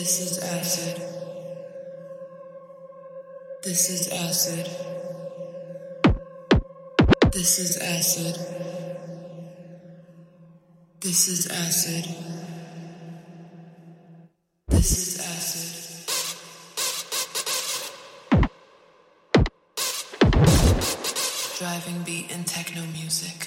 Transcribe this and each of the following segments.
This is acid. This is acid. This is acid. This is acid. This is acid. Driving beat and techno music.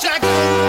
Jack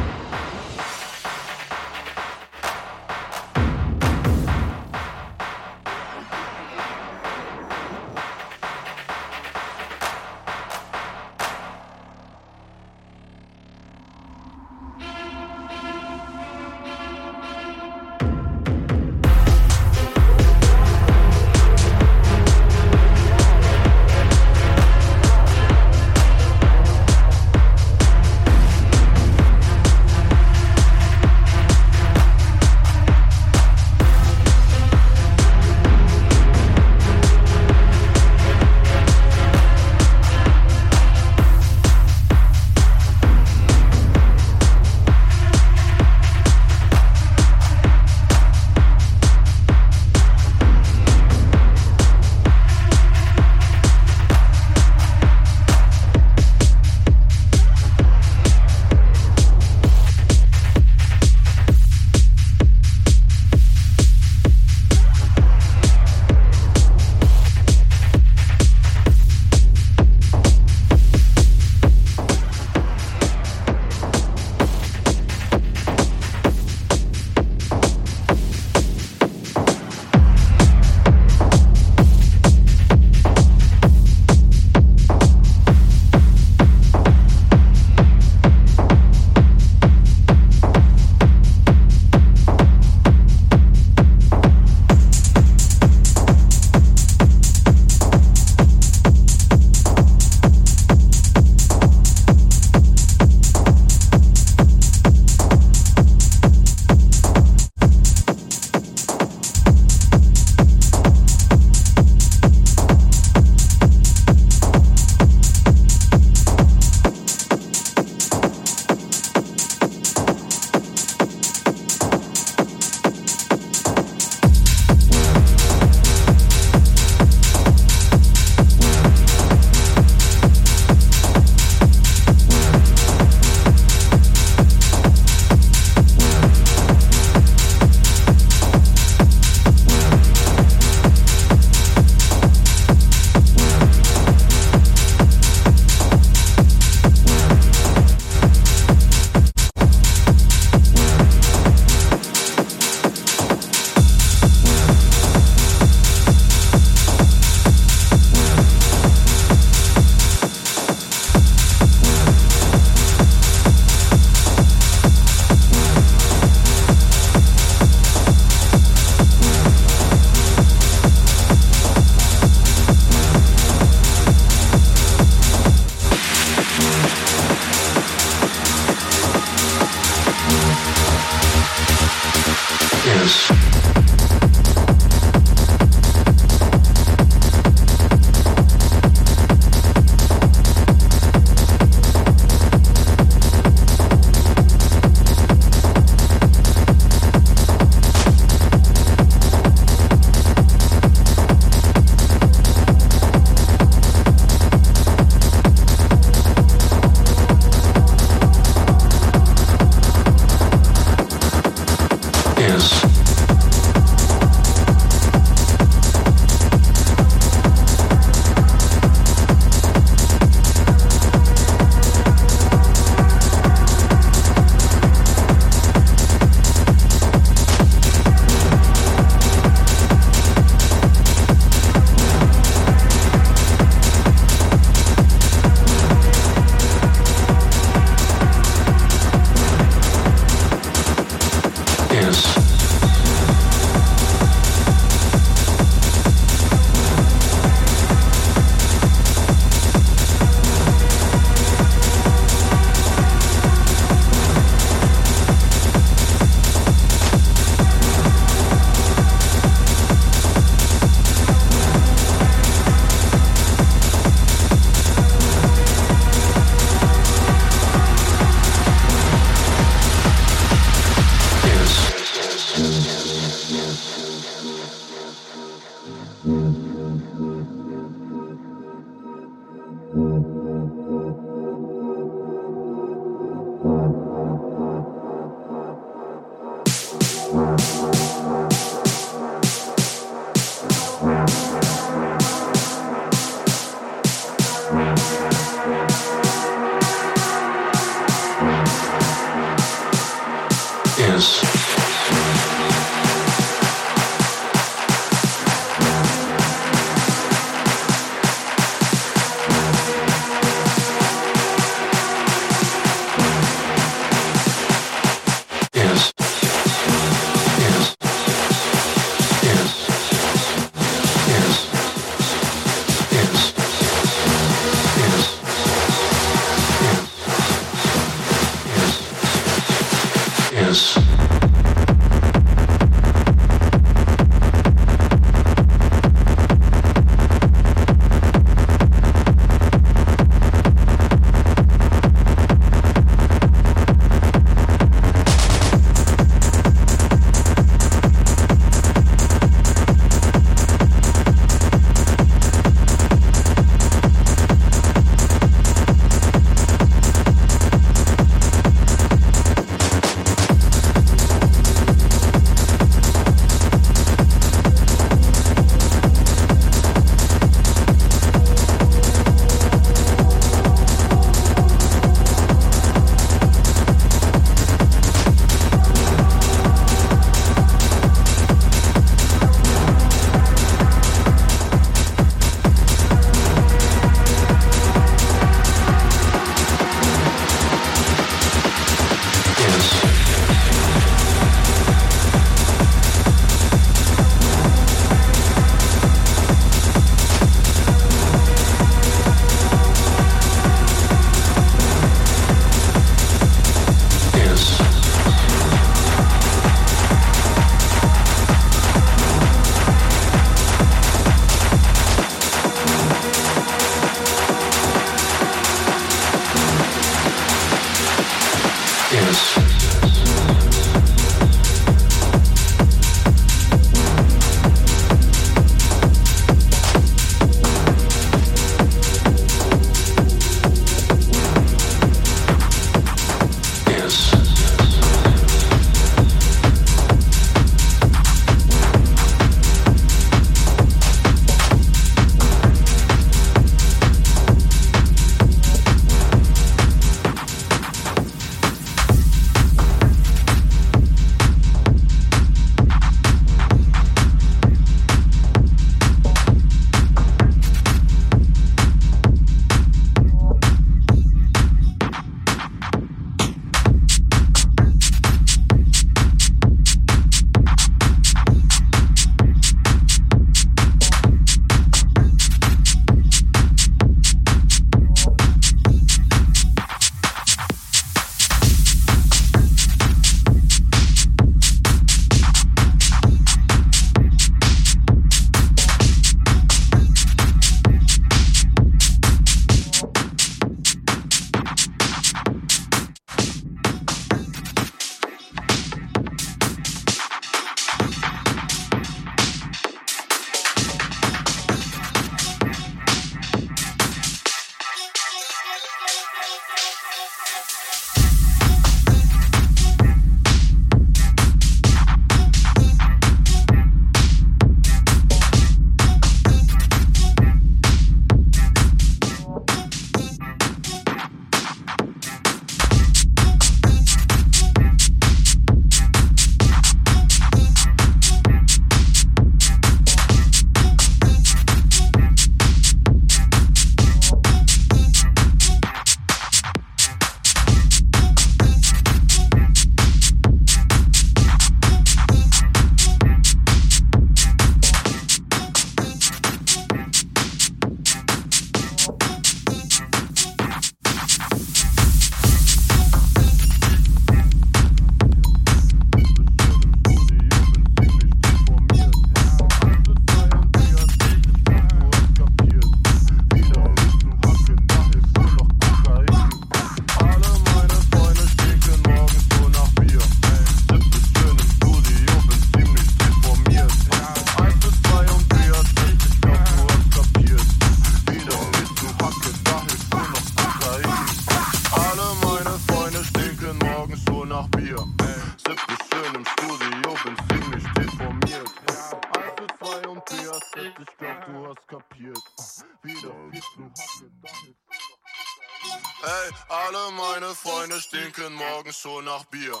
schon nach Bier.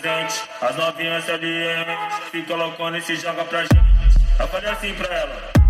três. As novinhas ali, se colocando e se joga pra gente. Eu falei assim pra ela.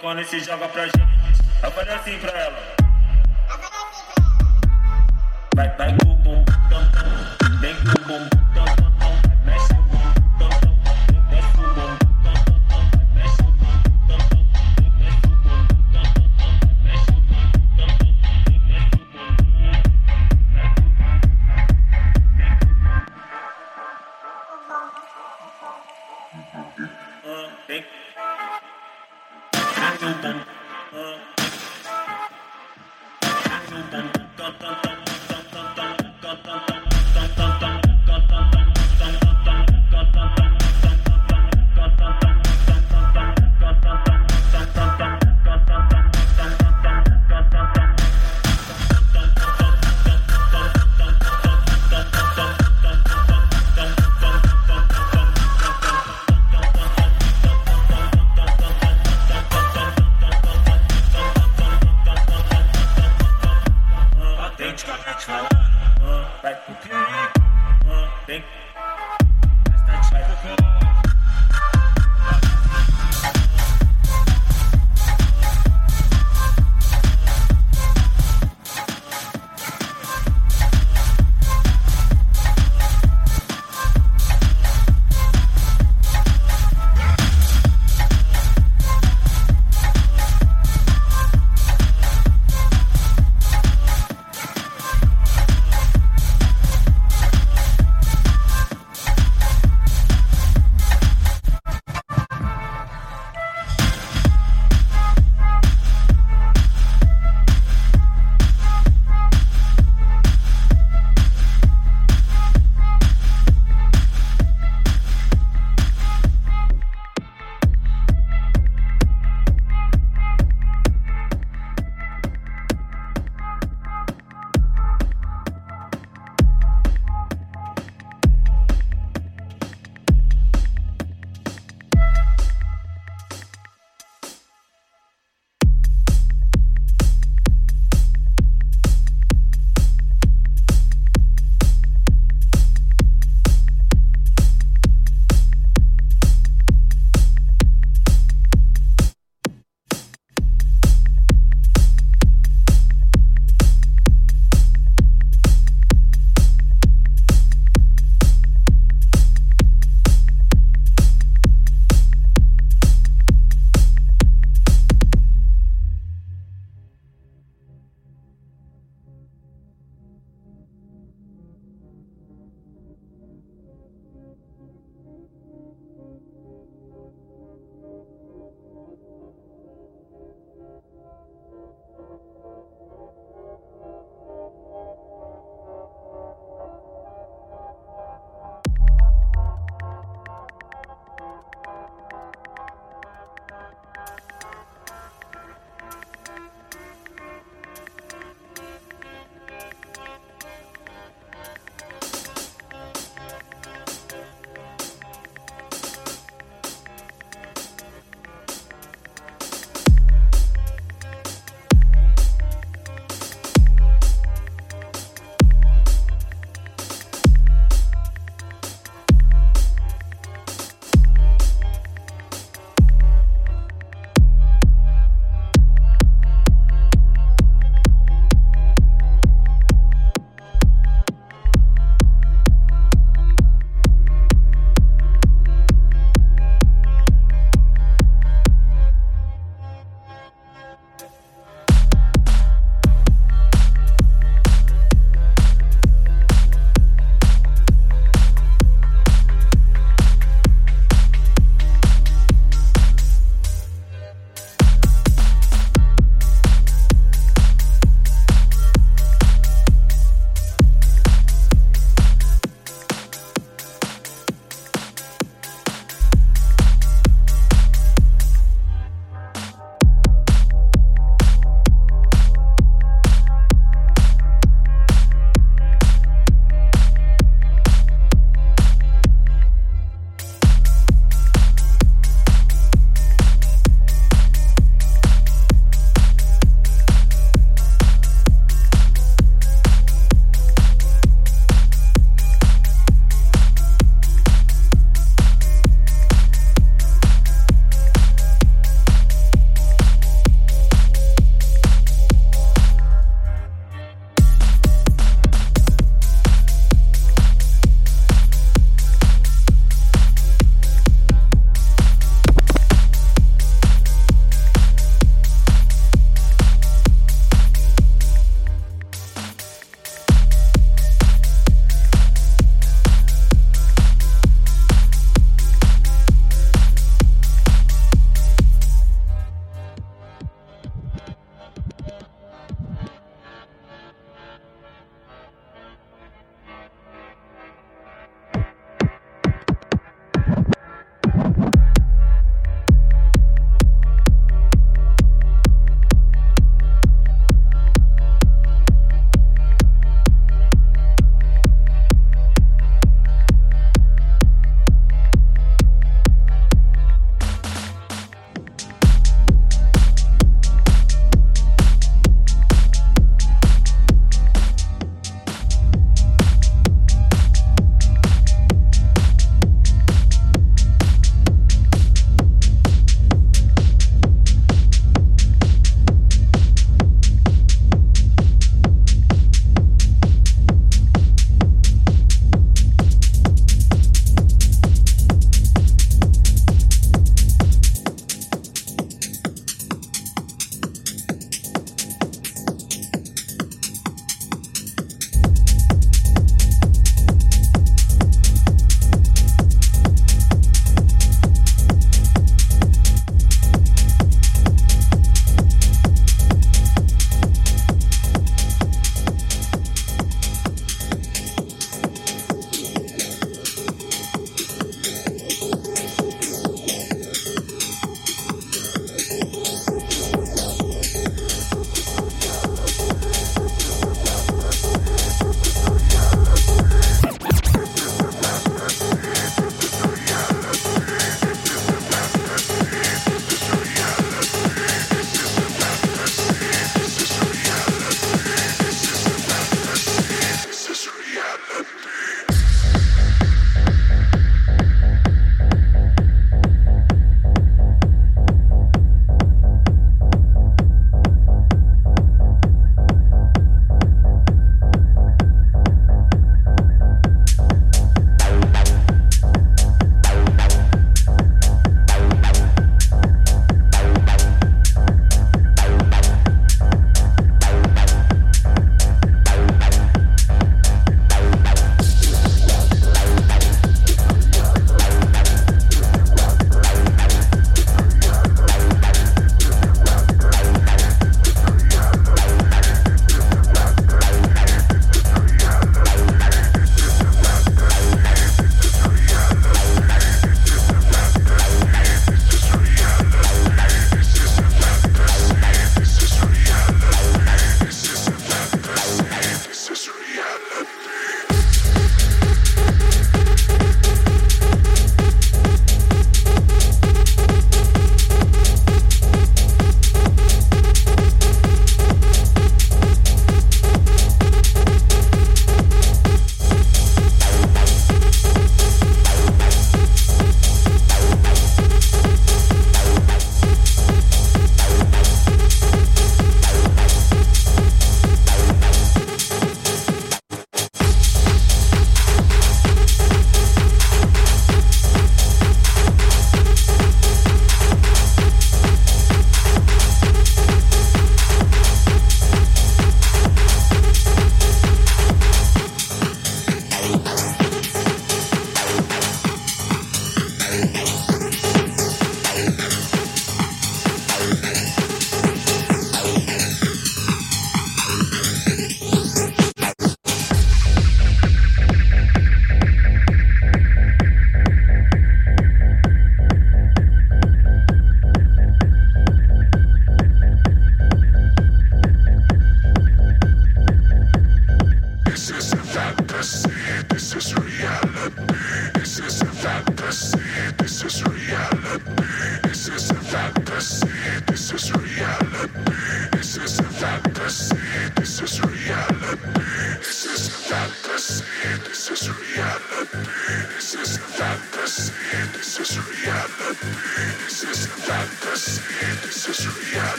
quando esse joga pra gente, aparece pra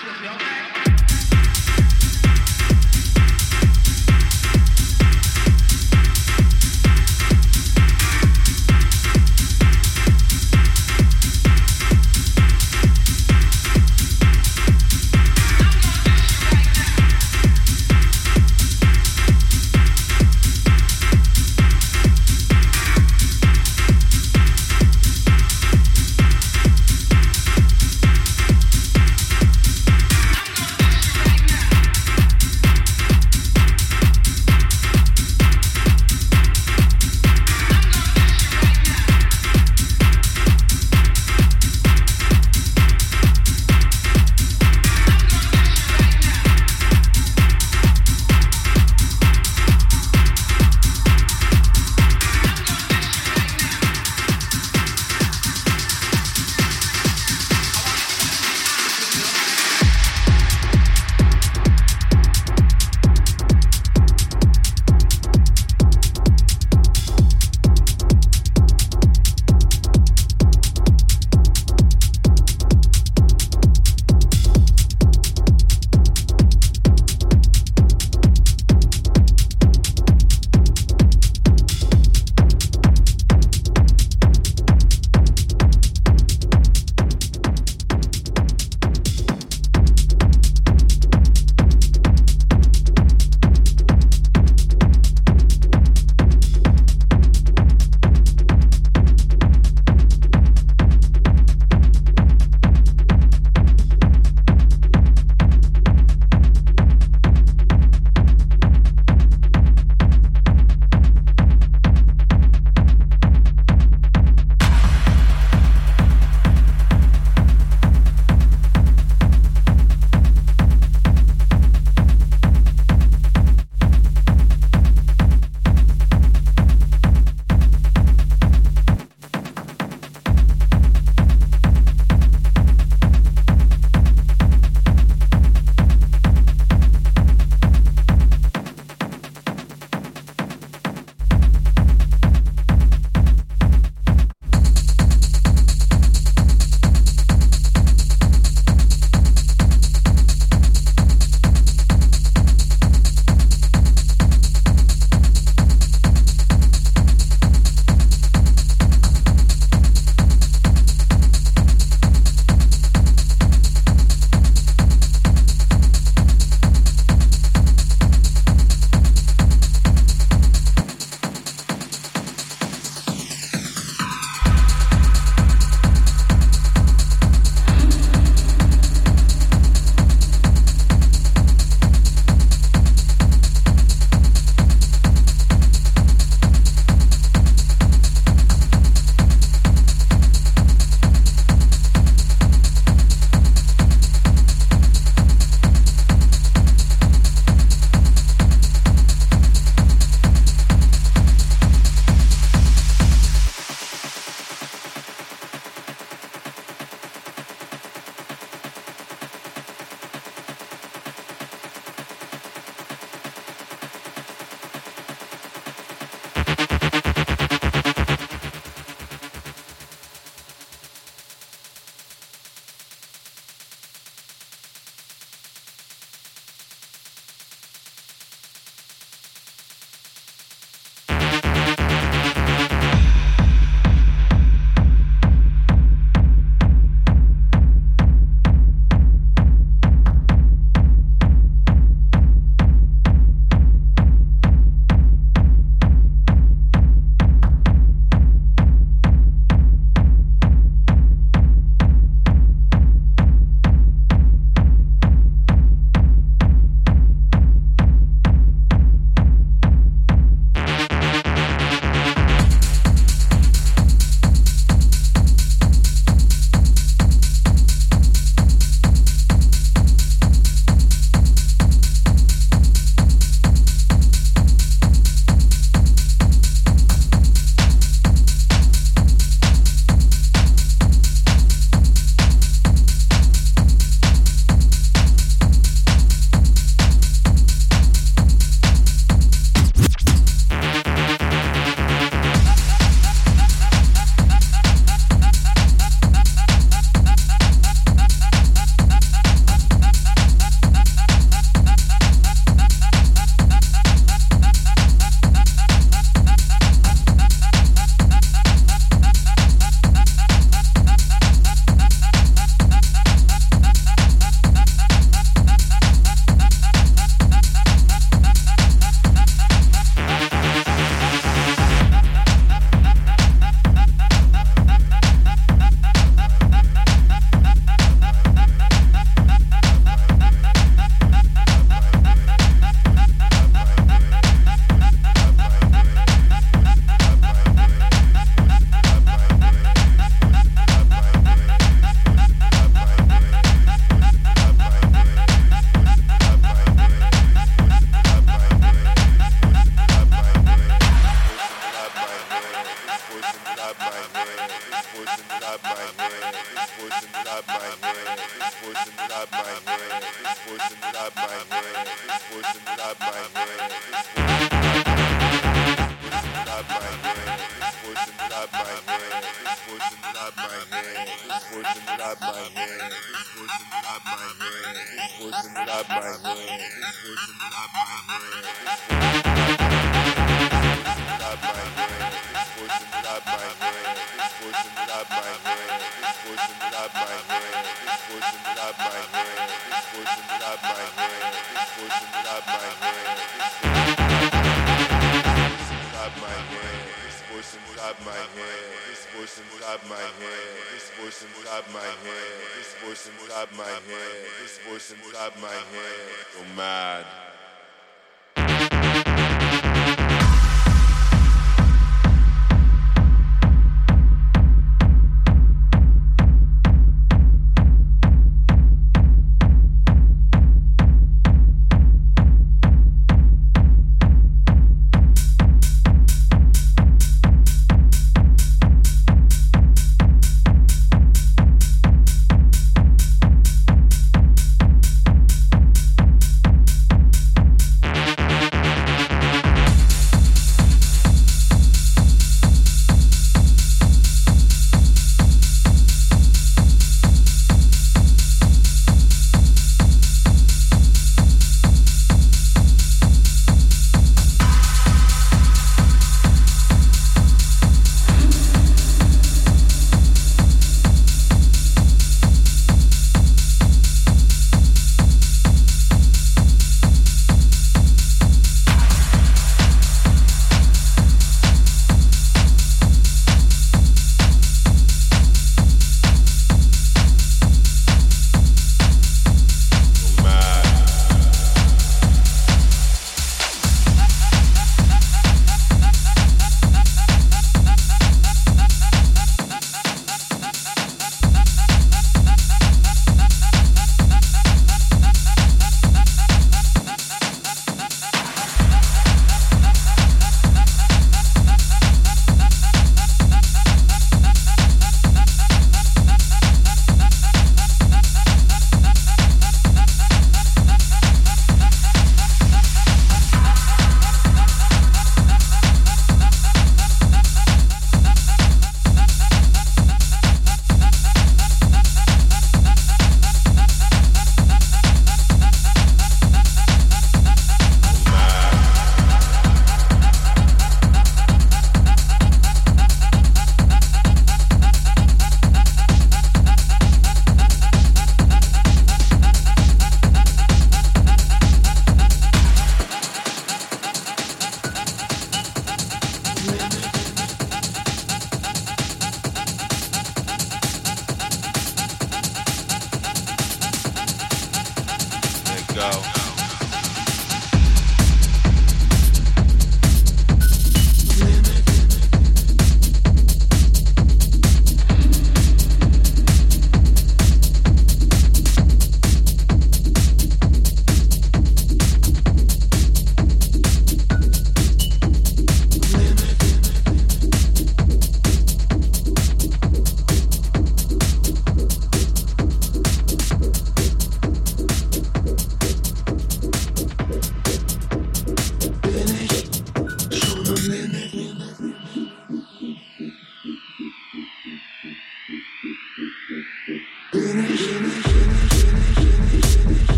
social.